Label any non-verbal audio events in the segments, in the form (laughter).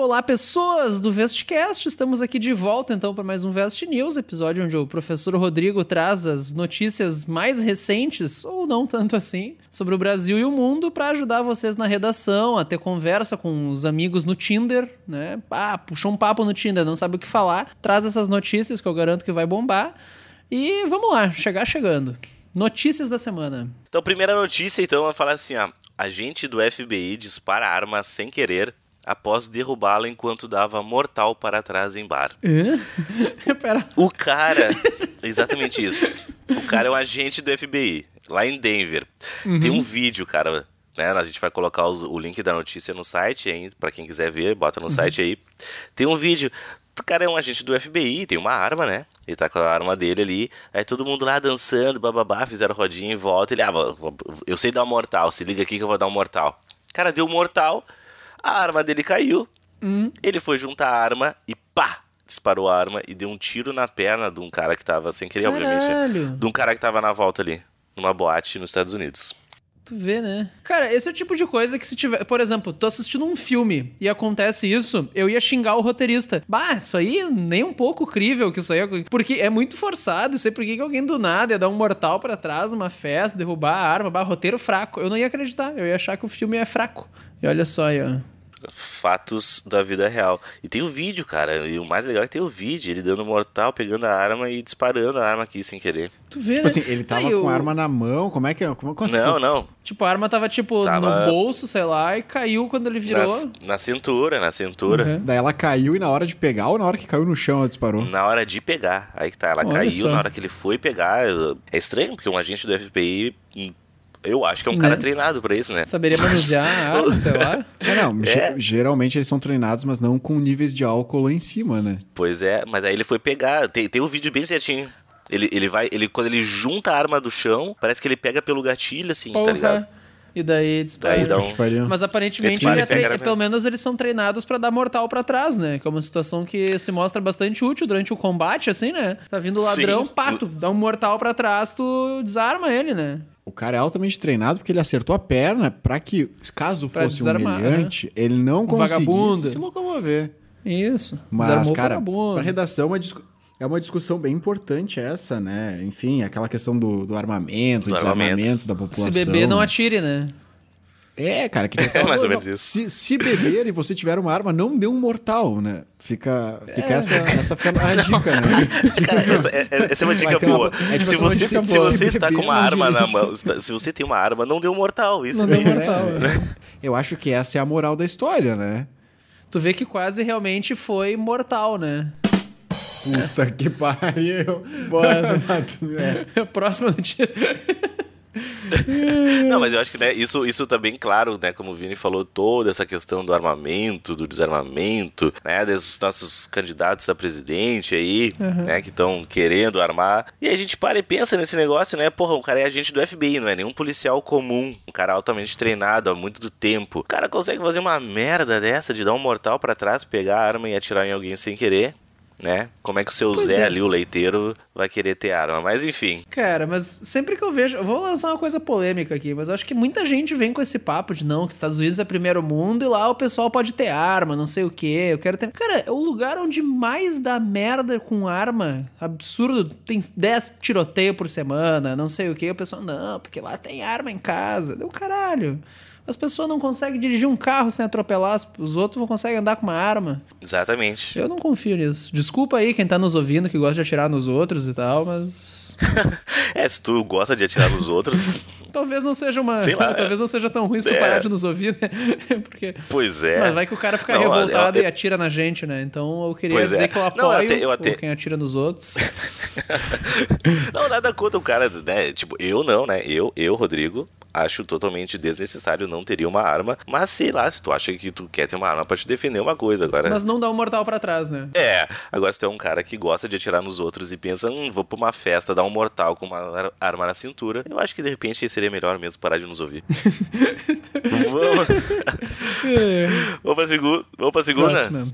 Olá, pessoas do Vestcast. Estamos aqui de volta então para mais um Vest News, episódio onde o professor Rodrigo traz as notícias mais recentes, ou não tanto assim, sobre o Brasil e o mundo para ajudar vocês na redação, a ter conversa com os amigos no Tinder, né? Ah, puxou um papo no Tinder, não sabe o que falar, traz essas notícias que eu garanto que vai bombar. E vamos lá, chegar chegando. Notícias da semana. Então, primeira notícia, então, vai falar assim, ó. Agente do FBI dispara arma sem querer após derrubá-la enquanto dava mortal para trás em bar. (laughs) Pera. O cara, exatamente isso. O cara é um agente do FBI, lá em Denver. Uhum. Tem um vídeo, cara, né? A gente vai colocar os- o link da notícia no site aí, para quem quiser ver, bota no Uhum. site aí. Tem um vídeo. O cara é um agente do FBI, tem uma arma, né? Ele tá com a arma dele ali. Aí todo mundo lá dançando, bababá, fizeram rodinha em volta. Ele, ah, eu sei dar um mortal, se liga aqui que eu vou dar um mortal. Cara, deu um mortal, a arma dele caiu. Hum. Ele foi juntar a arma e pá! Disparou a arma e deu um tiro na perna de um cara que tava sem querer, obviamente. né? Caralho. De um cara que tava na volta ali, numa boate nos Estados Unidos. Tu vê, né? Cara, esse é o tipo de coisa que se tiver. Por exemplo, tô assistindo um filme e acontece isso, eu ia xingar o roteirista. Bah, isso aí nem um pouco crível que isso aí. é- Porque é muito forçado. Sei por que que alguém do nada ia dar um mortal pra trás numa festa, derrubar a arma, bah, roteiro fraco. Eu não ia acreditar. Eu ia achar que o filme é fraco. E olha só aí, ó. Fatos da vida real. E tem o vídeo, cara. E o mais legal é que tem o vídeo. Ele dando mortal, pegando a arma e disparando a arma aqui sem querer. Tu vê, Tipo né? assim, ele tava Aí, com o- a arma na mão, como é que é? Como, como Não, não. Tipo, a arma tava, tipo, Tava- no bolso, sei lá, e caiu quando ele virou. Na, na cintura, na cintura. Uhum. Daí ela caiu e na hora de pegar ou na hora que caiu no chão ela disparou? Na hora de pegar. Aí que tá, ela Olha caiu, só. na hora que ele foi pegar. É estranho, porque um agente do FBI. Eu acho que é um Né? cara treinado pra isso, né? Saberia manusear a (laughs) arma, sei lá. É, não, É. geralmente eles são treinados, mas não com níveis de álcool lá em cima, né? Pois é, mas aí ele foi pegar. Tem, tem um vídeo bem certinho. Ele, ele vai. Ele, quando ele junta a arma do chão, parece que ele pega pelo gatilho, assim, tá ligado? E daí dispara. Um-. Mas aparentemente, ele é tre- mesmo. pelo menos eles são treinados pra dar mortal pra trás, né? Que é uma situação que se mostra bastante útil durante o combate, assim, né? Tá vindo o ladrão, Sim. pato, dá um mortal pra trás, tu desarma ele, né? O cara é altamente treinado porque ele acertou a perna pra que, caso Pra fosse desarmar, humilhante, ele não conseguisse vagabundo. se locomover. Isso. Mas, Desarmou cara, pra redação é uma, discu- é uma discussão bem importante essa, né? Enfim, aquela questão do, do armamento, Do desarmamento armamento. da Se população. beber, não né? atire, né? É, cara, que É (laughs) mais ou menos isso. Se, se beber e você tiver uma arma, não dê um mortal, né? Fica, fica essa, essa fica a dica, né? (laughs) Cara, essa, é- é- essa é uma dica ter uma- boa. é tipo se, uma você, dica se boa. você está com Beber, uma arma na mão, se- se você tem uma arma, não dê um mortal. Isso Não aí. dê um mortal. É, (laughs) Eu acho que essa é a moral da história, né? Tu vê que quase realmente foi mortal, né? Puta que pariu. Bora. (laughs) É. (laughs) Próxima notícia. Não, mas eu acho que né, isso, isso tá bem claro, né? Como o Vini falou, toda essa questão do armamento, do desarmamento, né? Dos nossos candidatos a presidente aí, né? Que estão querendo armar. E a gente para e pensa nesse negócio, né? Porra, o cara é agente do FBI, não é nenhum policial comum. Um cara altamente treinado há muito do tempo. O cara consegue fazer uma merda dessa de dar um mortal pra trás, pegar a arma e atirar em alguém sem querer. Né? Como é que o seu Pois Zé é. ali, o leiteiro, vai querer ter arma? Mas enfim. Cara, mas sempre que eu vejo. Eu vou lançar uma coisa polêmica aqui, mas acho que muita gente vem com esse papo de não, que Estados Unidos é primeiro mundo e lá o pessoal pode ter arma, não sei o que. Eu quero ter. Cara, é o lugar onde mais dá merda com arma. Absurdo. Tem 10 tiroteios por semana, não sei o que. O pessoal, não, porque lá tem arma em casa. Deu caralho. As pessoas não conseguem dirigir um carro sem atropelar, os outros não conseguem andar com uma arma. Exatamente. Eu não confio nisso. Desculpa aí quem tá nos ouvindo que gosta de atirar nos outros e tal, mas. (laughs) É, se tu gosta de atirar nos outros, (laughs) Talvez não seja uma. Sei lá, (laughs) talvez não seja tão ruim se tu é. parar de nos ouvir, né? Porque. pois é. Mas vai que o cara fica Não, revoltado eu- e atira na gente, né? Então eu queria Pois dizer é. que eu Não, apoio eu até- eu até- quem atira nos outros. Não, nada contra o cara, né? Tipo, eu não, né? Eu, eu Rodrigo, acho totalmente desnecessário, não teria uma arma. Mas sei lá, se tu acha que tu quer ter uma arma pra te defender, é uma coisa. Agora. Mas não dá um mortal pra trás, né? É, agora se tu é um cara que gosta de atirar nos outros e pensa, hum, vou pra uma festa, dar um mortal com uma ar- arma na cintura, eu acho que de repente seria melhor mesmo parar de nos ouvir. (laughs) vamos, vamos, pra segu... vamos pra segunda? Próxima.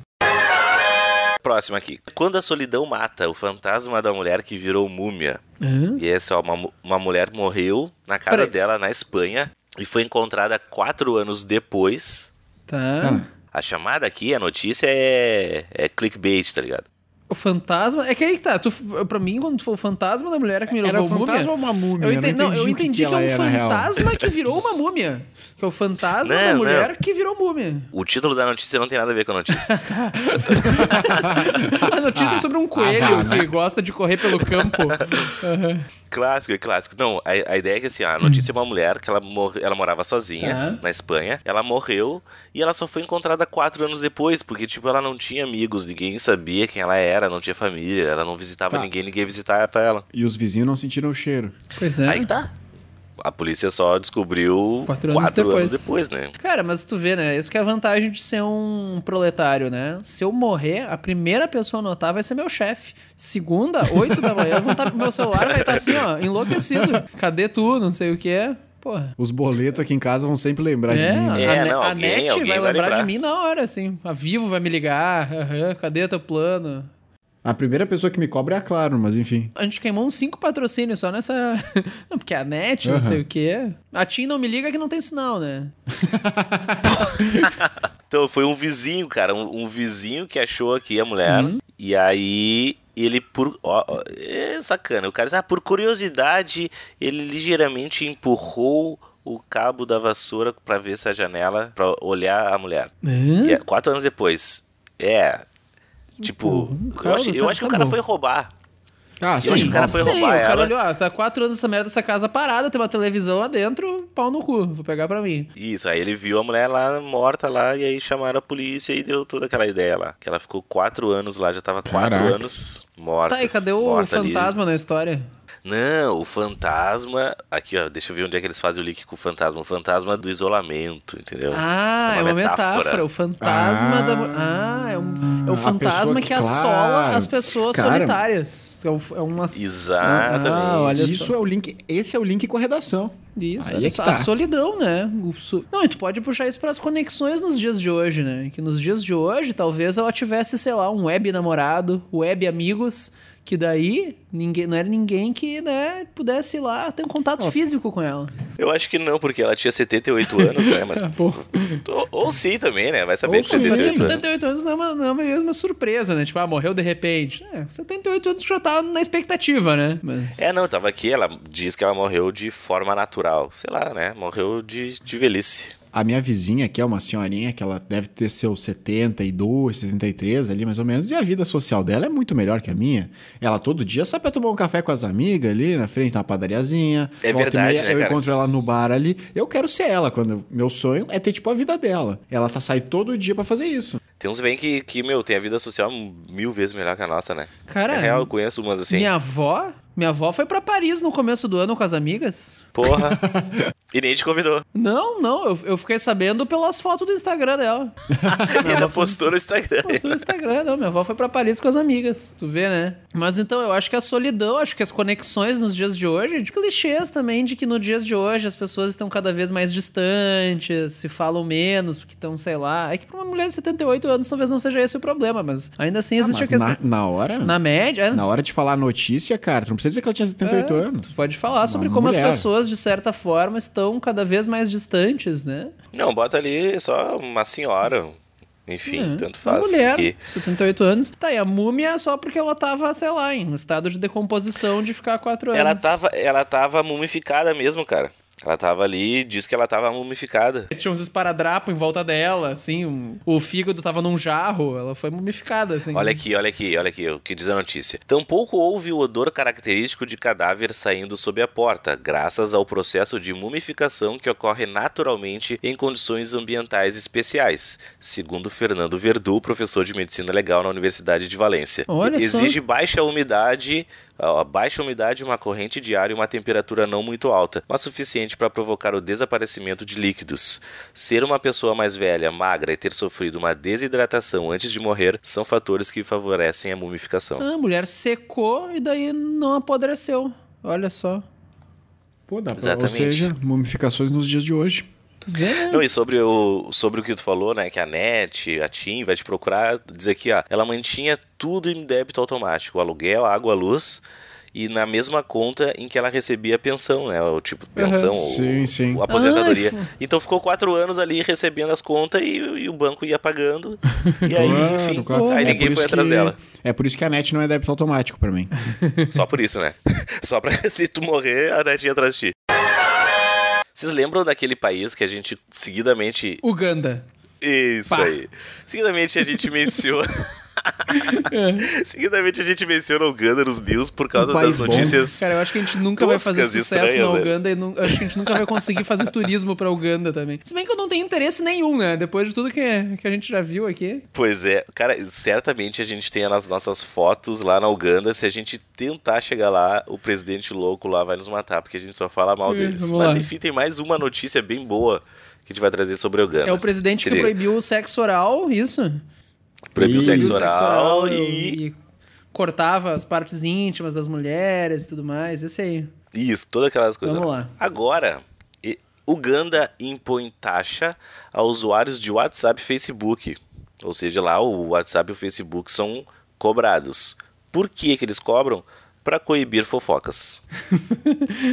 Próxima aqui. Quando a solidão mata o fantasma da mulher que virou múmia. Hã? E essa, ó, uma, uma mulher morreu na casa Peraí. dela na Espanha e foi encontrada quatro anos depois. Tá. Tá. A chamada aqui, a notícia é, é clickbait, tá ligado? O fantasma. É que aí que tá. Tu, pra mim, quando tu falou o fantasma da mulher que me Era levou um múmia. fantasma ou uma múmia? Eu entendi, não, eu o entendi que, ela é um na real. fantasma que virou uma múmia. Que é o fantasma Não, da não. mulher que virou múmia. O título da notícia não tem nada a ver com a notícia. (laughs) A notícia é sobre um coelho ah, que gosta de correr pelo campo. (laughs) Aham. clássico, é clássico. Não, a, a ideia é que assim, a notícia é uma mulher que ela, morre, ela morava sozinha Tá. na Espanha, ela morreu e ela só foi encontrada quatro anos depois, porque tipo, ela não tinha amigos, ninguém sabia quem ela era, não tinha família, ela não visitava Tá. ninguém, ninguém visitava ela. E os vizinhos não sentiram o cheiro. Pois é. Aí que tá. A polícia só descobriu Quatro quatro, anos anos, depois. depois. né? Cara, mas tu vê, né? Isso que é a vantagem de ser um proletário, né? Se eu morrer, a primeira pessoa a notar vai ser meu chefe. Segunda, oito da manhã, eu vou tá- meu celular vai estar assim, ó, enlouquecido. Cadê tu? Não sei o que é. Porra. Os boletos aqui em casa vão sempre lembrar É, de mim. a, né? É, não, a alguém- NET vai vai lembrar, de lembrar. mim na hora, assim. A Vivo vai me ligar. aham, cadê teu plano? A primeira pessoa que me cobra é a Claro, mas enfim. A gente queimou uns cinco patrocínios só nessa. (laughs) Não, porque a NET, não Aham. sei o quê. A TIM não me liga que não tem sinal, né? (laughs) Então, foi um vizinho, cara, um, um vizinho que achou aqui a mulher, Uhum. e aí ele, por. Ó, ó, é sacana, o cara diz, ah, por curiosidade, ele ligeiramente empurrou o cabo da vassoura pra ver se a janela, pra olhar a mulher. Hã? E é, quatro anos depois. É. Tipo, Porra, o eu acho, tá- eu acho que tá o cara bom. foi roubar. Ah, Eu sim. acho que o cara foi Sim, roubar o cara ela. olhou, ah, tá quatro anos essa merda dessa casa parada, tem uma televisão lá dentro, pau no cu, vou pegar pra mim. Isso, aí ele viu a mulher lá morta lá, e aí chamaram a polícia e deu toda aquela ideia lá. Que ela ficou quatro anos lá, já tava quatro Caraca. anos morta. Tá, e cadê o morta ali. fantasma na história? Não, o fantasma. Aqui, ó, deixa eu ver onde é que eles fazem o link com o fantasma. O fantasma do isolamento, entendeu? Ah, é uma, metáfora. O fantasma Ah. da. Ah, é, um, é o A fantasma que, que- assola claro. as pessoas Cara. solitárias. É, um- é uma. Exatamente. Ah, olha Isso só. é o link. Esse é o link com a redação. Isso, Aí é que só, tá. a solidão, né? O su- Não, e tu pode puxar isso para as conexões nos dias de hoje, né? Que nos dias de hoje, talvez ela tivesse, sei lá, um web namorado, web amigos, que daí ninguém, não era ninguém que, né, pudesse ir lá ter um contato físico com ela. Eu acho que não, porque ela tinha 78 anos, né? Mas. (laughs) Pô. ou, ou sim também, né? Vai saber Ou que sim, 78 sim. anos. 78 anos não é uma, não é uma mesma surpresa, né? Tipo, ah, morreu de repente. É, 78 anos já tá na expectativa, né? Mas... É, não, tava aqui, ela diz que ela morreu de forma natural. Sei lá, né? Morreu de, de velhice. A minha vizinha, que é uma senhorinha, que ela deve ter seus 72, 73 ali, mais ou menos, e a vida social dela é muito melhor que a minha. Ela todo dia sai pra tomar um café com as amigas ali na frente da padariazinha. É e verdade, meia, né, Eu cara? encontro ela no bar ali. Eu quero ser ela. quando Meu sonho é ter, tipo, a vida dela. Ela tá sai todo dia pra fazer isso. Tem uns bem que, que, meu, tem a vida social mil vezes melhor que a nossa, né? Cara, é real, eu conheço umas assim. minha avó... Minha avó foi pra Paris no começo do ano com as amigas. Porra. (laughs) e nem te convidou. Não, não, eu, eu fiquei sabendo pelas fotos do Instagram dela. (laughs) E ainda postou no Instagram. Postou no Instagram, não. Minha avó foi pra Paris com as amigas, tu vê, né? Mas então, eu acho que a solidão, acho que as conexões nos dias de hoje, de clichês também, de que no dias de hoje as pessoas estão cada vez mais distantes, se falam menos, porque estão, sei lá. É que pra uma mulher de 78 anos talvez não seja esse o problema, mas ainda assim existe Ah, a questão. mas na, na hora... Na, média, Na hora de falar a notícia, cara, tu não precisa dizer que ela tinha 78 É, anos. Pode falar sobre Uma como mulher. as pessoas, de certa forma, estão cada vez mais distantes, né? Não, bota ali só uma senhora. Enfim, É, tanto uma faz. mulher, que- 78 anos. Tá, e a múmia é só porque ela tava, sei lá, em um estado de decomposição de ficar 4 anos. Ela tava, ela tava mumificada mesmo, cara. Ela tava ali, diz que ela tava mumificada. Tinha uns esparadrapos em volta dela, assim, um- o fígado tava num jarro, ela foi mumificada, assim. Olha aqui, olha aqui, olha aqui o que diz a notícia. Tampouco houve o odor característico de cadáver saindo sob a porta, graças ao processo de mumificação que ocorre naturalmente em condições ambientais especiais, segundo Fernando Verdu, professor de medicina legal na Universidade de Valência. Olha só. Exige baixa umidade A baixa umidade, uma corrente de ar e uma temperatura não muito alta, mas suficiente para provocar o desaparecimento de líquidos. Ser uma pessoa mais velha, magra e ter sofrido uma desidratação antes de morrer são fatores que favorecem a mumificação. Ah, a mulher secou e daí não apodreceu. Olha só. Pô, dá pra, ou Exatamente. seja, mumificações nos dias de hoje. Tu vê, né? Não, e sobre o, sobre o que tu falou, né? Que a NET, a TIM vai te procurar, dizer aqui, ó, ela mantinha tudo em débito automático, o aluguel, a água, a luz, e na mesma conta em que ela recebia a pensão, né? O tipo, pensão, Uhum. ou, Sim, sim. ou aposentadoria. Ai, fu- então ficou quatro anos ali recebendo as contas e, e o banco ia pagando. (laughs) E aí, Claro, enfim, claro. aí É ninguém por foi atrás que- dela. É por isso que a net não é débito automático pra mim. Só por isso, né? (laughs) Só pra (laughs) se tu morrer, a NET ia atrás de ti. Vocês lembram daquele país que a gente seguidamente Uganda. Isso Pá. aí. Seguidamente a gente menciona. (laughs) É. (laughs) Seguidamente a gente menciona Uganda nos news por causa Um das bom. notícias. Cara, eu acho que a gente nunca vai fazer sucesso estranhas, na né? Uganda e nu- acho que a gente nunca vai conseguir fazer turismo pra Uganda também. Se bem que eu não tenho interesse nenhum, né? Depois de tudo que, que a gente já viu aqui. Pois é, cara, certamente a gente tem as nossas fotos lá na Uganda. Se a gente tentar chegar lá, o presidente louco lá vai nos matar, porque a gente só fala mal deles. vamos Mas lá. enfim, tem mais uma notícia bem boa que a gente vai trazer sobre a Uganda. É o presidente que proibiu o sexo oral, isso? Proibiu Isso. sexo oral e. e cortava as partes íntimas das mulheres e tudo mais. Esse aí. Isso, todas aquelas coisas. Vamos lá. Agora, Uganda impõe taxa a usuários de WhatsApp e Facebook. Ou seja, lá o WhatsApp e o Facebook são cobrados. Por que, que eles cobram? Para coibir fofocas. (laughs)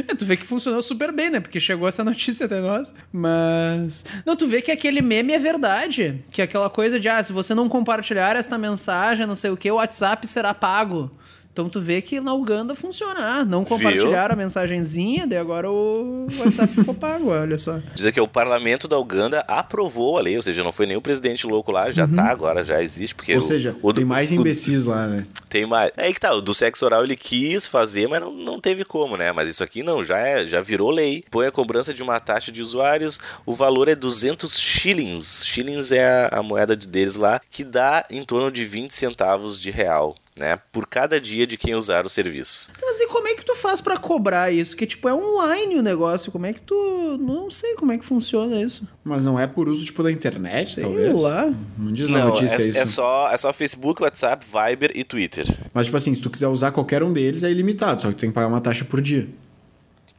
É, tu vê que funcionou super bem, né? Porque chegou essa notícia até nós. Mas. Não, tu vê que aquele meme é verdade. Que é aquela coisa de, ah, se você não compartilhar esta mensagem, não sei o que, o WhatsApp será pago. Então tu vê que na Uganda funciona. Ah, não compartilharam a mensagenzinha, daí agora o WhatsApp ficou (laughs) pago, olha só. Dizer que o parlamento da Uganda aprovou a lei, ou seja, não foi nem o presidente louco lá, já tá agora, já existe. Porque Ou o- seja, o tem mais o- imbecis lá, né? Tem mais. É aí que tá, o do sexo oral ele quis fazer, mas não, não teve como, né? Mas isso aqui não, já é, já virou lei. Põe a cobrança de uma taxa de usuários, o valor é 200 shillings. Shillings é a, a moeda de- deles lá, que dá em torno de 20 centavos de real, né? Por cada dia de quem usar o serviço. Mas e como é que tu faz pra cobrar isso? Que tipo, é online o negócio. Como é que tu. Não sei como é que funciona isso. Mas não é por uso, tipo, da internet, Sei talvez? lá. Não diz na Não, notícia é, isso. é só, é só Facebook, WhatsApp, Viber e Twitter. Mas, tipo assim, se tu quiser usar qualquer um deles, é ilimitado. Só que tu tem que pagar uma taxa por dia.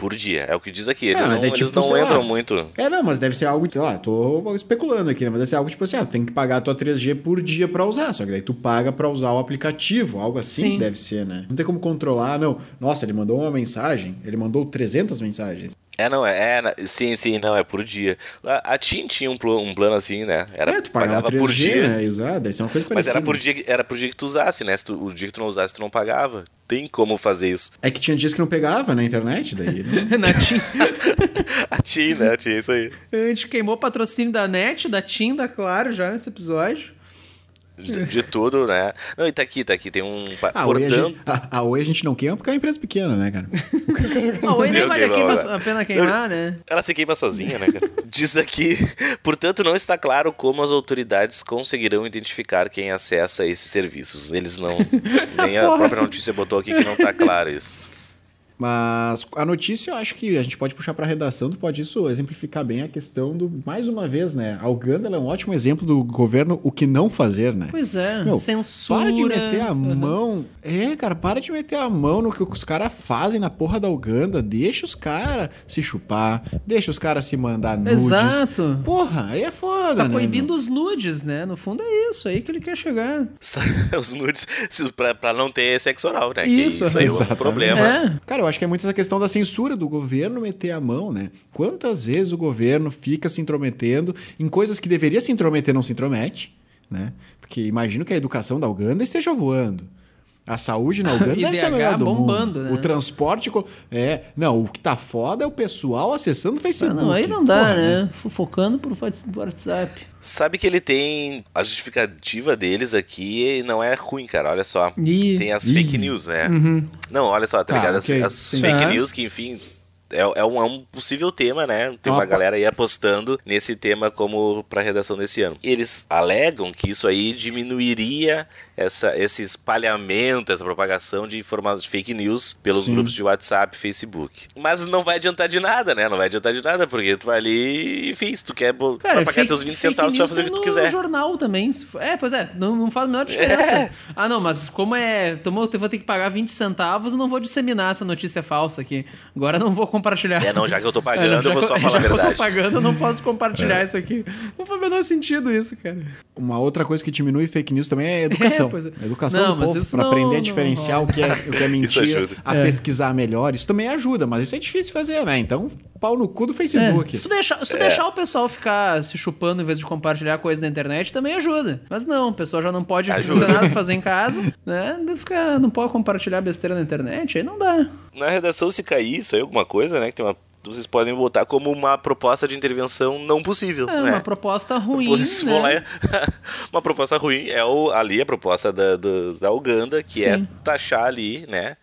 Por dia, é o que diz aqui. Eles mas não, é eles tipo, não lá. entram muito. É, não, mas deve ser algo, sei lá, tô especulando aqui, né? Mas deve ser algo tipo assim, ah, tu tem que pagar a tua 3G por dia pra usar. Só que daí tu paga pra usar o aplicativo, algo assim Sim. deve ser, né? Não tem como controlar, não. Nossa, ele mandou uma mensagem, ele mandou 300 mensagens. É, não, é, é, sim, sim, não, é por dia. A, a TIM tinha um, plo- um plano assim, né? Era, é, tu pagava 3G, por dia. né? Exato, deve ser uma coisa Mas parecida. era por, dia, que- era por dia que tu usasse, né? Se tu- o dia que tu não usasse, tu não pagava. Tem como fazer isso. É que tinha dias que não pegava na internet, daí... né? (laughs) Na TIM. (laughs) A TIM, né? A TIM, isso aí. A gente queimou o patrocínio da NET, da TIM, da Claro, já nesse episódio. De, de tudo, né? Não, e tá aqui, tá aqui. Tem um. a, Oi a, Portanto, a, a Oi a gente não queima porque é uma empresa pequena, né, cara? (laughs) Ah, oi, nem vale a pena queimar, né? ela se queima sozinha, né, cara? (laughs) Diz daqui. Portanto, não está claro como as autoridades conseguirão identificar quem acessa esses serviços. Eles não. (laughs) Nem a própria notícia botou aqui que não tá claro isso. Mas a notícia eu acho que a gente pode puxar para a redação, tu pode isso exemplificar bem a questão do, mais uma vez, né? A Uganda ela é um ótimo exemplo do governo o que não fazer, né? Pois é, Meu, censura. Para de meter a Uhum. mão. É, cara, para de meter a mão no que os caras fazem na porra da Uganda. Deixa os caras se chupar, deixa os caras se mandar nudes. Exato. Porra, aí é foda, Tá né? proibindo os nudes, né? No fundo é isso aí que ele quer chegar. (laughs) Os nudes pra, pra não ter sexo oral, né? Isso, que isso aí é um (laughs) problema. É. Cara, eu acho que é muito essa questão da censura do governo meter a mão, né? Quantas vezes o governo fica se intrometendo em coisas que deveria se intrometer, não se intromete, né? Porque imagino que a educação da Uganda esteja voando. A saúde na Uganda (laughs) deve ser a melhor do bombando, mundo. né? O transporte... É, não, o que tá foda é o pessoal acessando o Ah, Facebook. não, aí não dá, Porra, né? Fofocando por WhatsApp. Sabe que ele tem. A justificativa deles aqui não é ruim, cara. Olha só. Ih. Tem as Ih. fake news, né? Uhum. Não, olha só, tá Tá, ligado? As- ok, As, sim. fake news que, enfim. é, é, um, é um possível tema, né? Tem uma galera aí apostando nesse tema como para redação desse ano. Eles alegam que isso aí diminuiria essa, esse espalhamento, essa propagação de informações de fake news pelos Sim. grupos de WhatsApp, Facebook. Mas não vai adiantar de nada, né? Não vai adiantar de nada, porque tu vai ali, enfim, se tu quer Cara, pagar teus 20 centavos, tu vai fazer o que tu quiser. no jornal também. É, pois é, não, não faz a menor diferença. (laughs) É. Ah, não, mas como é. eu vou ter que pagar 20 centavos, eu não vou disseminar essa notícia falsa aqui. Agora eu não vou compartilhar. É, não, já que eu tô pagando, (laughs) é, não, eu vou só falar a verdade. (laughs) Já que eu tô pagando, eu não posso compartilhar é. isso aqui. Não faz o menor sentido isso, cara. Uma outra coisa que diminui fake news também é educação. É, educação não, do povo, pra não, aprender a diferenciar não, o, que é, o que é (laughs) mentira, a é. pesquisar melhor. Isso também ajuda, mas isso é difícil fazer, né? Então, pau no cu do Facebook. É. Se tu, deixar, se tu é. deixar o pessoal ficar se chupando em vez de compartilhar coisa na internet, também ajuda. Mas não, o pessoal já não pode ajuda. não nada pra fazer em casa, né? Fica, não pode compartilhar besteira na internet, aí não dá. Na redação, se cair isso aí, alguma coisa, né? Que tem uma vocês podem botar como uma proposta de intervenção não possível. É, né? uma proposta ruim. Vocês né? lá, (laughs) uma proposta ruim é o, ali a proposta da, do, da Uganda, que é Sim. é taxar ali, né?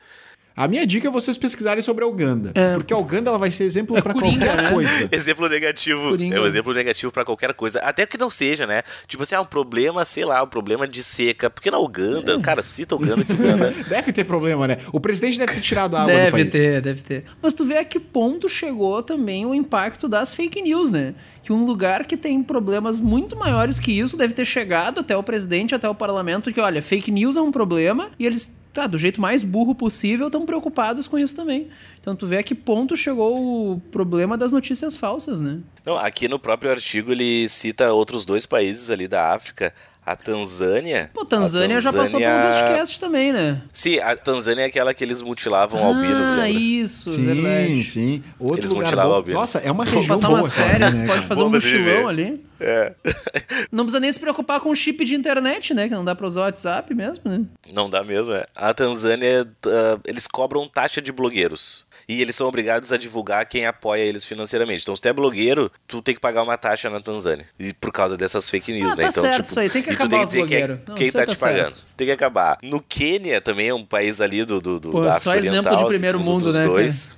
A minha dica é vocês pesquisarem sobre a Uganda. É. Porque a Uganda ela vai ser exemplo é para qualquer né? coisa. (laughs) exemplo negativo. Coringa. É um exemplo negativo para qualquer coisa. Até que não seja, né? Tipo assim, é um problema, sei lá, um problema de seca. Porque na Uganda, é. cara, cita Uganda que Uganda. (laughs) deve ter problema, né? O presidente deve ter tirado a água deve do país. Deve ter, deve ter. Mas tu vê a que ponto chegou também o impacto das fake news, né? que um lugar que tem problemas muito maiores que isso deve ter chegado até o presidente, até o parlamento, que olha, fake news é um problema e eles tá, do jeito mais burro possível, estão preocupados com isso também. Então tu vê a que ponto chegou o problema das notícias falsas, né? Não, aqui no próprio artigo ele cita outros dois países ali da África. A Tanzânia. Pô, Tanzânia, Tanzânia já passou por um Vestcast também, né? Sim, a Tanzânia é aquela que eles mutilavam ah, albinos, lembra? isso, sim, verdade. Sim, Outro eles lugar bom. albinos. Nossa, é uma região passar boa. umas férias, né? pode fazer um mochilão ali. É. (laughs) Não precisa nem se preocupar com o chip de internet, né? Que não dá pra usar o WhatsApp mesmo, né? Não dá mesmo, é. A Tanzânia, uh, eles cobram taxa de blogueiros e eles são obrigados a divulgar quem apoia eles financeiramente. Então, se tu é blogueiro, tu tem que pagar uma taxa na Tanzânia. E por causa dessas fake news, ah, né? Tá então, certo, tipo, isso aí tem que acabar tem que dizer quem, é, quem tá, te tá pagando. Tem que acabar. No Quênia também é um país ali do, do, do Pô, da Só exemplo de primeiro assim, mundo, né? Dois.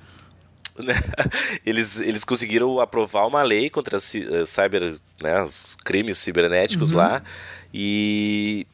(laughs) eles, eles conseguiram aprovar uma lei contra uh, cyber, né, os crimes cibernéticos uhum. lá e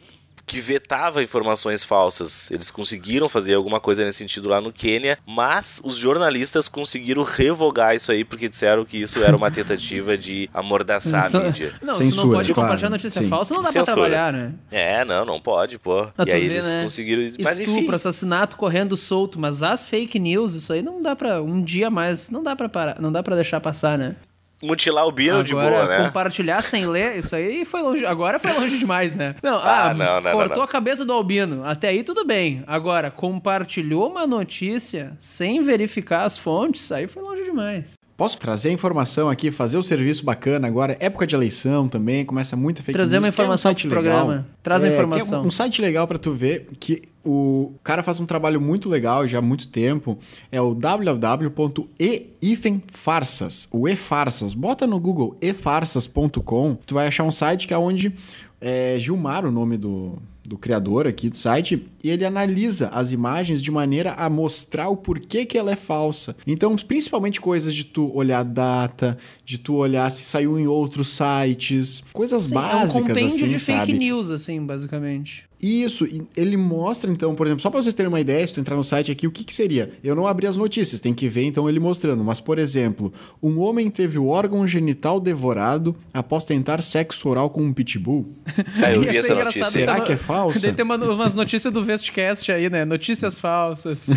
que vetava informações falsas. Eles conseguiram fazer alguma coisa nesse sentido lá no Quênia, mas os jornalistas conseguiram revogar isso aí porque disseram que isso era uma tentativa de amordaçar a mídia. Não, Censura, se não pode claro. compartilhar notícia Sim. falsa, não dá Censura. pra trabalhar, né? É, não, não pode, pô. Ah, e aí vê, eles né? conseguiram... Mas, Estupro, enfim. assassinato correndo solto, mas as fake news, isso aí não dá pra... Um dia mais, não dá pra parar, não dá pra deixar passar, né? Mutilar o Bino de boa, né? compartilhar sem ler, isso aí foi longe. Agora foi longe demais, né? Não, ah, ah não, não, cortou não, a cabeça do Albino. Até aí tudo bem. Agora, compartilhou uma notícia sem verificar as fontes, aí foi longe demais. Posso trazer a informação aqui, fazer o um serviço bacana agora, época de eleição também, começa muita fake Trazer news. uma informação um pro programa. Legal. Traz é, a informação. É um site legal para tu ver que o cara faz um trabalho muito legal já há muito tempo. É o www.e-farsas, o e-farsas. Bota no Google efarsas.com, tu vai achar um site que é onde é Gilmar, o nome do, do criador aqui do site, e ele analisa as imagens de maneira a mostrar o porquê que ela é falsa. Então, principalmente coisas de tu olhar data, de tu olhar se saiu em outros sites, coisas Sim, básicas é um compêndio assim, de sabe? fake news assim, basicamente. Isso, ele mostra então, por exemplo, só para vocês terem uma ideia, se tu entrar no site aqui, o que, que seria? Eu não abri as notícias, tem que ver então ele mostrando, mas por exemplo, um homem teve o órgão genital devorado após tentar sexo oral com um pitbull. Ah, (laughs) eu vi essa notícia. Será que é falsa? Daí (laughs) tem uma, umas notícias do Vestcast aí, né? Notícias falsas. (laughs)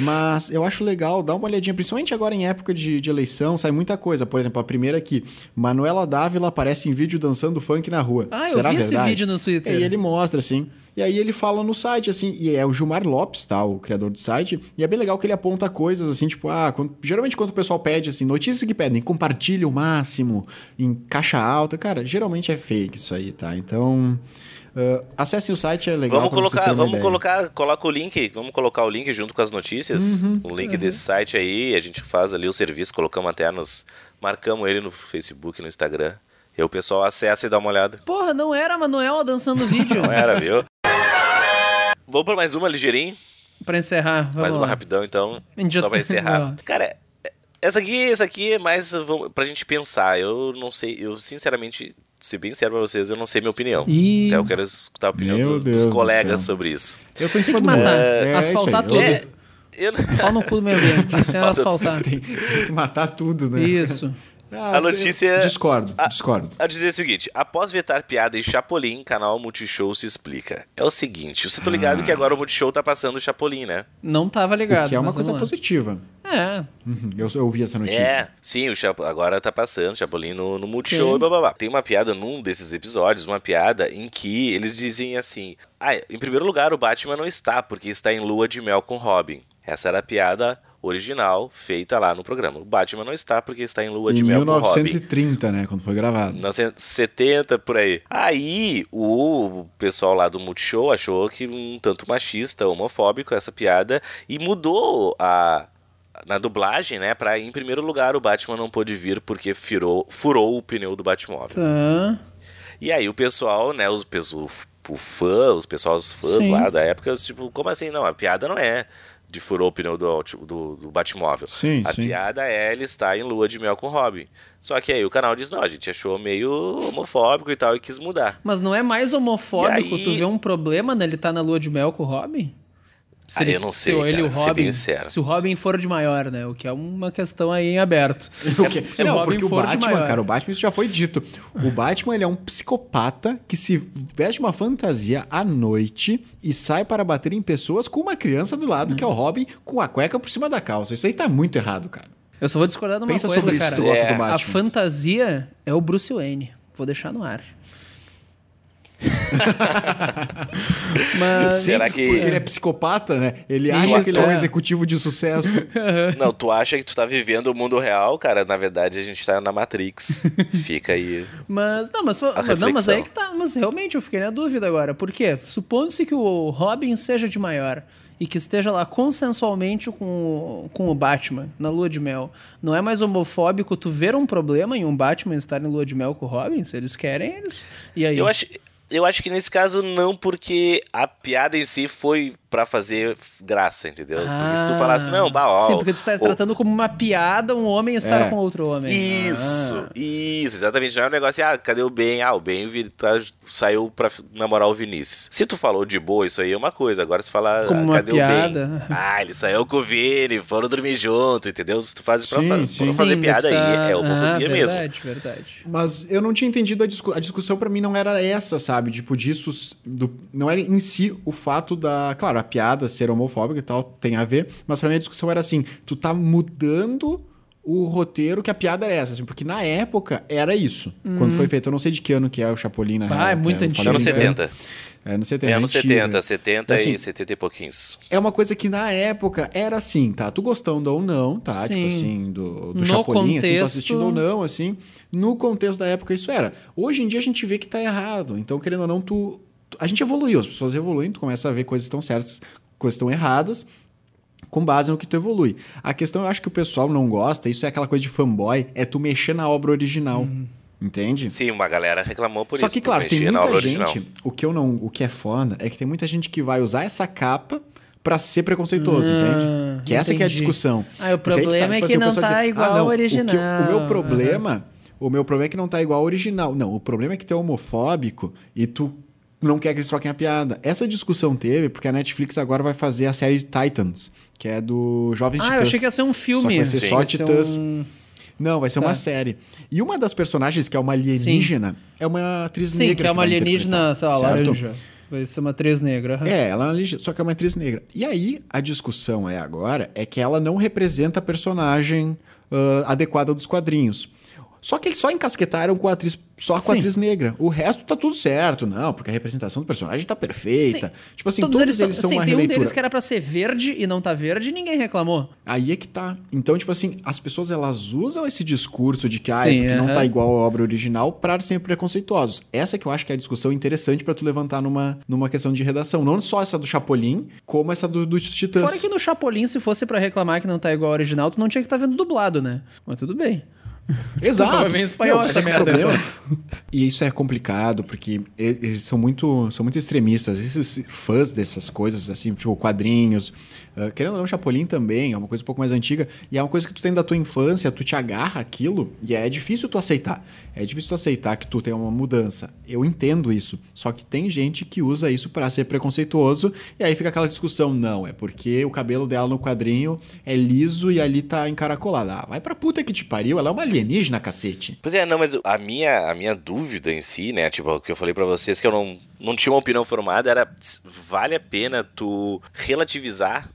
mas eu acho legal, dá uma olhadinha, principalmente agora em época de, de eleição, sai muita coisa. Por exemplo, a primeira aqui, Manuela Dávila aparece em vídeo dançando funk na rua. Ah, Será eu vi verdade? Vídeo no Twitter. E ele mostra, assim. E aí ele fala no site, assim, e é o Gilmar Lopes, tá? O criador do site. E é bem legal que ele aponta coisas, assim, tipo, ah, quando, geralmente quando o pessoal pede, assim, notícias que pedem, compartilhe o máximo, em caixa alta, cara, geralmente é fake isso aí, tá? Então. Uh, acessem o site, é legal. Vamos colocar, vamos colocar, coloca o link, vamos colocar o link junto com as notícias, uhum, o link uhum. desse site aí, a gente faz ali o serviço, colocamos até nos, marcamos ele no Facebook, no Instagram. E o pessoal acessa e dá uma olhada. Porra, não era a Manuela dançando vídeo. (laughs) não era, viu? Vamos para mais uma ligeirinho. Pra encerrar, vamos Mais uma lá. rapidão, então, só pra encerrar. Cara, essa aqui, essa aqui é mais pra gente pensar. Eu não sei, eu sinceramente, ser bem sério pra vocês, eu não sei minha opinião. Ih. Então eu quero escutar a opinião Meu dos, do colegas céu. sobre isso. Eu tô em cima que do matar, É, isso asfaltar tudo. É, eu, Pau no cu do meio ambiente. (laughs) Sem asfaltar. Tem, tem que matar tudo, né? Isso. Ah, A notícia- Discordo, a- discordo. a dizer o seguinte: após vetar piada em Chapolin, canal Multishow se explica. É o seguinte, você tá ligado que agora o Multishow tá passando o Chapolin, né? Não tava ligado. O que é uma coisa positiva. É. Uhum, Eu, eu ouvi essa notícia. É, sim, o Chapo, agora tá passando o Chapolin no, no Multishow Sim. e bababá. Tem uma piada num desses episódios, uma piada em que eles dizem assim: Ah, em primeiro lugar, o Batman não está, porque está em lua de mel com Robin. Essa era a piada original feita lá no programa. O Batman não está porque está em lua de Em mel com Robin. 1930, né? Quando foi gravado. 1970 por aí. Aí o pessoal lá do Multishow achou que um tanto machista, homofóbico essa piada e mudou a na dublagem, né, para em primeiro lugar o Batman não pôde vir porque furou, furou o pneu do Batmóvel. Tá. E aí o pessoal, né, os pessoal, o fã, os pessoal, os fãs Sim. lá da época, tipo, como assim? Não, a piada não é de furou o pneu do, do, do Batmóvel. Sim, a sim. piada é ele estar em lua de mel com o Robin. Só que aí o canal diz, não, a gente achou meio homofóbico e tal e quis mudar. Mas não é mais homofóbico aí- tu ver um problema nele tá na lua de mel com o Robin? Ah, eu não sei, Se ele e o cara, ser Robin. Se o Robin for de maior, né? O que é uma questão aí em aberto. (laughs) O quê? Se o não, Robin porque o Batman, cara, o Batman, isso já foi dito. O Batman, ele é um psicopata que se veste uma fantasia à noite e sai para bater em pessoas com uma criança do lado, que é o Robin, com a cueca por cima da calça. Isso aí tá muito errado, cara. Eu só vou discordar de uma Pensa coisa, sobre isso, cara. gosta É, do A fantasia é o Bruce Wayne. Vou deixar no ar. (laughs) Mas. Será que- Porque ele é psicopata, né? Ele acha que ele é um é. executivo de sucesso. (laughs) Não, tu acha que tu tá vivendo o mundo real, cara? Na verdade, a gente tá na Matrix. (laughs) Fica aí. Mas, não, mas, não, mas aí que tá. Mas realmente eu fiquei na dúvida agora. Por quê? Supondo-se que o Robin seja de maior e que esteja lá consensualmente com, o- com o Batman na lua de mel, não é mais homofóbico tu ver um problema em um Batman estar em lua de mel com o Robin? Se eles querem, eles. E aí? Eu acho, eu acho que nesse caso não, porque a piada em si foi pra fazer graça, entendeu? porque se tu Ah, falasse, não, bah, ó, Sim, porque tu está o- tratando como uma piada um homem estar É. com outro homem. Isso, Ah. isso, exatamente. Não é um negócio, ah, cadê o Ben? Ah, o Ben tá- saiu pra namorar o Vinícius. Se tu falou de boa, isso aí é uma coisa. Agora se falar, Como ah, cadê o piada. Ben? Ah, ele saiu com o Vini, foram dormir junto, entendeu? Se tu faz pra, Sim, sim. pra fazer Sim, piada tá- aí, é homofobia ah, mesmo. Verdade, verdade. Mas eu não tinha entendido a, discu- a discussão pra mim não era essa, sabe? Tipo, disso. do- não era em si o fato da. Claro, a piada ser homofóbica e tal tem a ver, mas pra mim a discussão era assim: tu tá mudando o roteiro que a piada era essa, assim, porque na época era isso. Quando foi feito, eu não sei de que ano que é o Chapolin na Ah, real, é muito antigo. Anos brincando. 70. É, anos 70. É anos antigo, 70, né? 70 Assim, e 70 e pouquinhos. É uma coisa que na época era assim, tá? Tu gostando ou não, tá? Sim. Tipo assim, do, do No Chapolin, assim, tu contexto- assistindo ou não, assim. No contexto da época isso era. Hoje em dia a gente vê que tá errado. Então, querendo ou não, tu... A gente evoluiu, as pessoas evoluem, tu começa a ver coisas que estão certas, coisas que estão erradas, com base no que tu evolui. A questão, eu acho que o pessoal não gosta, isso é aquela coisa de fanboy, é tu mexer na obra original. Entende? Sim, uma galera reclamou por Só isso. que, por claro, tem muita gente. original. O que, eu não, o que é foda é que tem muita gente que vai usar essa capa pra ser preconceituoso, Ah, entende? Que essa que é a discussão. Ah, o aí problema é tipo que o não tá diz, igual não, ao o que- original. O, meu problema. O meu problema é que não tá igual ao original. Não, o problema é que tu é homofóbico e tu não quer que eles troquem a piada. Essa discussão teve porque a Netflix agora vai fazer a série Titans, que é do Jovens Ah, Titãs. eu achei que ia ser um filme. Só que vai ser Sim. só Titãs. um- Não, vai ser Tá. uma série. E uma das personagens, que é uma alienígena, é uma atriz Sim, negra. que é uma vai alienígena, sei lá, laranja. Vai ser uma atriz negra. É, ela é uma alienígena, só que é uma atriz negra. E aí, a discussão é agora, é que ela não representa a personagem ah, adequada dos quadrinhos. Só que eles só encasquetaram com a atriz, só com a Sim. atriz negra. O resto tá tudo certo, não, porque a representação do personagem tá perfeita. Tipo assim, todos, eles, tão- são sim, uma tem um releitura. deles que era pra ser verde e não tá verde e ninguém reclamou. Aí é que tá. Então, tipo assim, as pessoas elas usam esse discurso de que, ah, Sim, porque não aham. tá igual à obra original pra ser preconceituosos. Essa que eu acho que é a discussão interessante pra tu levantar numa, numa questão de redação. Não só essa do Chapolin, como essa do, dos Titãs. Fora que no Chapolin, se fosse pra reclamar que não tá igual ao original, tu não tinha que estar vendo dublado, né? Mas tudo bem. (laughs) Exato. Em espanhol Meu, essa merda. E isso é complicado, porque eles são muito, são muito extremistas. Esses fãs dessas coisas, assim, tipo quadrinhos. Ah, querendo ou não, Chapolin também, é uma coisa um pouco mais antiga. E é uma coisa que tu tem da tua infância, tu te agarra aquilo, e é difícil tu aceitar. É difícil tu aceitar que tu tem uma mudança. Eu entendo isso. Só que tem gente que usa isso pra ser preconceituoso, e aí fica aquela discussão. Não, é porque o cabelo dela no quadrinho é liso e ali tá encaracolado. Ah, vai pra puta que te pariu, ela é uma alienígena, cacete. Pois é, não, mas a minha, a minha dúvida em si, né, tipo, o que eu falei pra vocês que eu não, não tinha uma opinião formada era vale a pena tu relativizar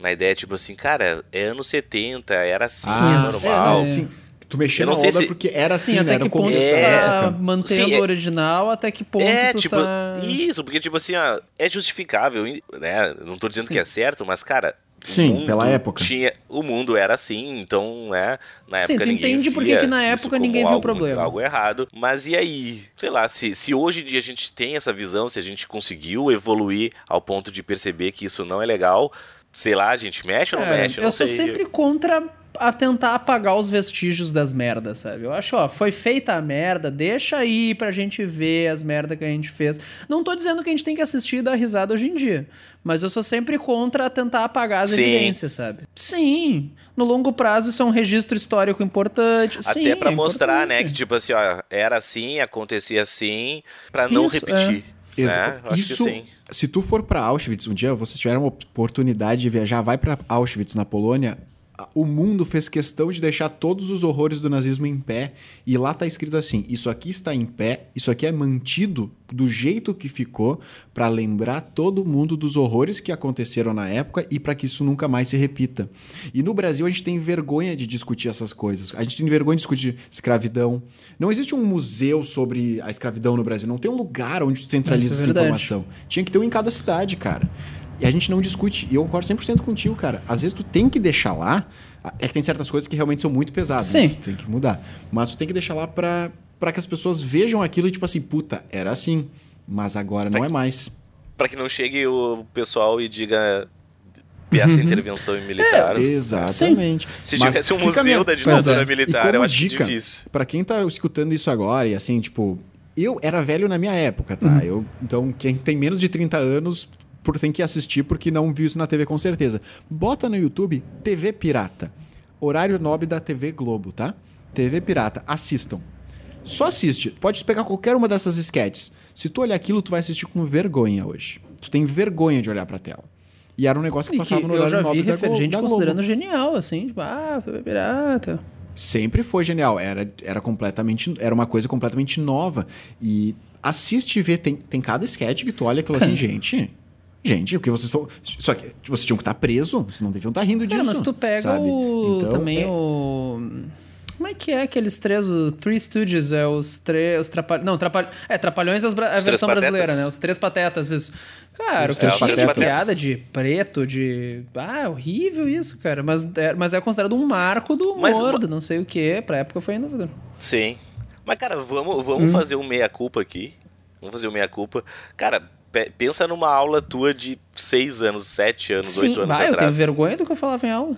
na ideia, tipo assim, cara, é anos 70, era assim, Ah, normal. é. sim. Tu mexia Eu na não sei obra se- porque era assim, Sim, né? até Era que ponto começo tu da É. tá época. mantendo Sim, é- o original, até que ponto É, tu tipo, tá... isso, porque, tipo assim, ó, é justificável, né? Não tô dizendo Sim. que é certo, mas, cara. o Sim, mundo pela época. Tinha, o mundo era assim, então, né? Na Sim, época tu ninguém entende por que na época ninguém viu o problema. Algo errado. Mas e aí? Sei lá, se, se hoje em dia a gente tem essa visão, se a gente conseguiu evoluir ao ponto de perceber que isso não é legal, sei lá, a gente mexe ou não É, mexe? Eu eu não sou sei. sempre contra a tentar apagar os vestígios das merdas, sabe? Eu acho, ó, foi feita a merda, deixa aí pra gente ver as merdas que a gente fez. Não tô dizendo que a gente tem que assistir e dar risada hoje em dia, mas eu sou sempre contra tentar apagar as Sim. evidências, sabe? Sim, no longo prazo isso é um registro histórico importante. Até Sim, pra é mostrar, né, importante. que tipo assim, ó, era assim, acontecia assim, pra não Isso, repetir. Exa- Né? Eu acho Isso, que sim. Se tu for pra Auschwitz, um dia vocês tiveram uma oportunidade de viajar, vai pra Auschwitz, na Polônia, o mundo fez questão de deixar todos os horrores do nazismo em pé, e lá tá escrito assim: isso aqui está em pé, isso aqui é mantido do jeito que ficou, pra lembrar todo mundo dos horrores que aconteceram na época e pra que isso nunca mais se repita. E no Brasil a gente tem vergonha de discutir essas coisas. A gente tem vergonha de discutir escravidão. Não existe um museu sobre a escravidão no Brasil. Não tem um lugar onde tu centraliza é essa informação. Tinha que ter um em cada cidade, cara. E a gente não discute. E eu concordo 100% contigo, cara. Às vezes tu tem que deixar lá. É que tem certas coisas que realmente são muito pesadas. Sim. Né? Tu tem que mudar. Mas tu tem que deixar lá pra, pra que as pessoas vejam aquilo e, tipo assim, puta, era assim. Mas agora não é mais. Pra que não chegue o pessoal e diga peça Uhum. intervenção em militar. Exatamente. Se Mas tivesse um museu minha- da ditadura é. militar, eu acho dica, difícil. Pra quem tá escutando isso agora, e assim, tipo, eu era velho na minha época, tá? Eu, então, quem tem menos de 30 anos por, tem que assistir porque não viu isso na TV com certeza. Bota no YouTube TV Pirata. Horário nobre da TV Globo, tá? TV Pirata. Assistam. Só assiste. Pode pegar qualquer uma dessas sketches. Se tu olhar aquilo, tu vai assistir com vergonha hoje. Tu tem vergonha de olhar pra tela. E era um negócio que passava que no eu horário nobre da, refer- Glo gente Globo. considerando genial, assim, tipo, ah, foi pirata. Sempre foi genial. Era, era completamente. Era uma coisa completamente nova. E assiste e vê. Tem, tem cada sketch que tu olha aquilo assim, (laughs) gente. Gente, o que vocês estão. Só que vocês tinham que estar preso, vocês não deviam estar rindo Cara, disso. mas tu pega sabe? o, Então, também é- o... Como é que é aqueles três, o Three Stooges, é os três, os trapalhões, não, trapalhões, é, Trapalhões é a versão brasileira, né, os Três Patetas, isso. Cara, Os o que tinha piada de preto, de... Ah, horrível isso, cara, mas é, mas é considerado um marco do Mas- humor, do não sei o que, pra época foi inovador. Sim. Mas, cara, vamos, Hum. vamos fazer um meia-culpa aqui. Vamos fazer um meia-culpa. Cara, pensa numa aula tua de 6 anos, 7 anos, Sim, 8 anos vai, eu tenho atrás. vergonha do que eu falava em aula.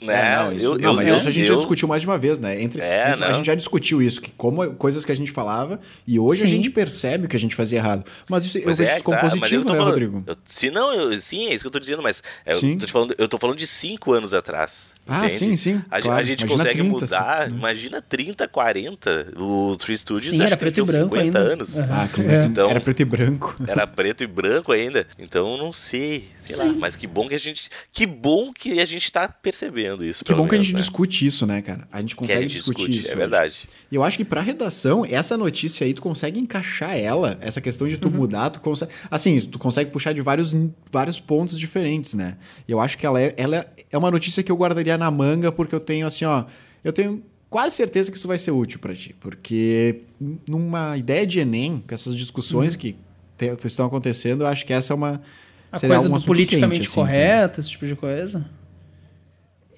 Né? É, não, isso, eu, não, eu, mas eu, isso a gente já discutiu mais de uma vez, né? Entre, É, entre- a gente já discutiu isso, que como coisas que a gente falava, e hoje a Sim. gente percebe que a gente fazia errado. Mas isso eu vejo é, isso como tá, mas eu positivo, tô né, falando- Rodrigo? eu- se não, eu- sim, é isso que eu tô dizendo, mas é, eu, tô te falando, eu tô falando de 5 anos atrás. Ah, entende? sim, sim, A, claro. a gente Imagina consegue 30, mudar, né? imagina 30, 40. O Three Studios Sim, acho era que tem preto e uns branco 50 ainda. anos. Aham. Ah, aquilo É. Então- era preto e branco. (laughs) Era preto e branco ainda. Então não sei, sei lá. Mas que bom que a gente. Que bom que a gente tá percebendo isso. Que bom que a menos, gente né? discute isso, né, cara? A gente Que a consegue gente discutir discute, isso. É hoje. verdade. E eu acho que pra redação, essa notícia aí, tu consegue encaixar ela, essa questão de tu mudar, tu consegue. Assim, tu consegue puxar de vários, vários pontos diferentes, né? E eu acho que ela é, ela é uma notícia que eu guardaria na manga, porque eu tenho, assim, ó. Eu tenho quase certeza que isso vai ser útil pra ti. Porque numa ideia de Enem, com essas discussões que te- estão acontecendo, eu acho que essa é uma. A seria coisa um do politicamente quente, assim, correto, esse tipo de coisa.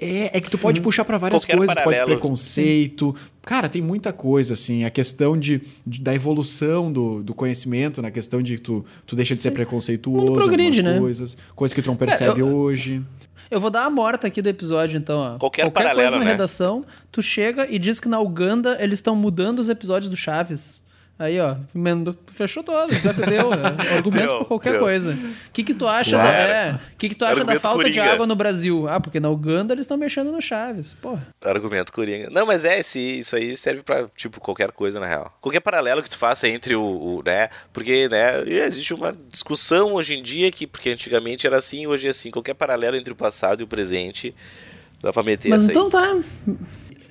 É, é que tu pode puxar pra várias Qualquer coisas, pode paralelo. preconceito. Cara, tem muita coisa, assim. A questão de, de- da evolução do, do conhecimento, na questão de tu, tu deixa de ser preconceituoso. mundo progride, algumas né? Coisas, coisas que tu não percebe eu- hoje. Eu vou dar a morta aqui do episódio, então, ó. Qualquer Qualquer paralelo, coisa na né? redação, tu chega e diz que na Uganda eles estão mudando os episódios do Chaves. Aí, ó, emendou- fechou todo, já deu. é argumento Deu, pra qualquer deu. coisa. O que que tu acha, Claro. da, é, que que tu acha da falta de coringa. água no Brasil? Ah, porque na Uganda eles estão mexendo no Chaves. Porra. Argumento coringa. Não, mas é, esse, isso aí serve pra, tipo, qualquer coisa, na real. Qualquer paralelo que tu faça entre o, o, né, porque, né, existe uma discussão hoje em dia que, porque antigamente era assim, hoje é assim, qualquer paralelo entre o passado e o presente, dá pra meter Mas então tá.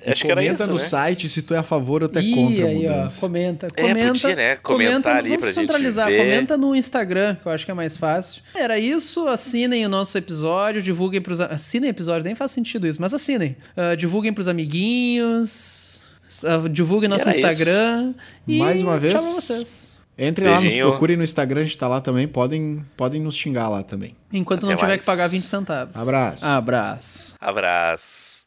Acho que era Comenta isso, no né? site se tu é a favor ou tu é Ih, contra a aí, ó, mudança. comenta, É, comenta. podia, né, comentar comenta, ali vamos pra gente centralizar, ver. comenta no Instagram, que eu acho que é mais fácil. Era isso, assinem o nosso episódio, divulguem pros... Assinem o episódio, nem faz sentido isso, mas assinem. Ah, divulguem pros amiguinhos, ah, divulguem nosso era Instagram. E Mais uma vez, Tchau vocês. Entrem lá, nos procurem no Instagram, a gente tá lá também. Podem, podem nos xingar lá também. Enquanto Até não tiver mais. que pagar 20 centavos. Abraço. Abraço. Abraço.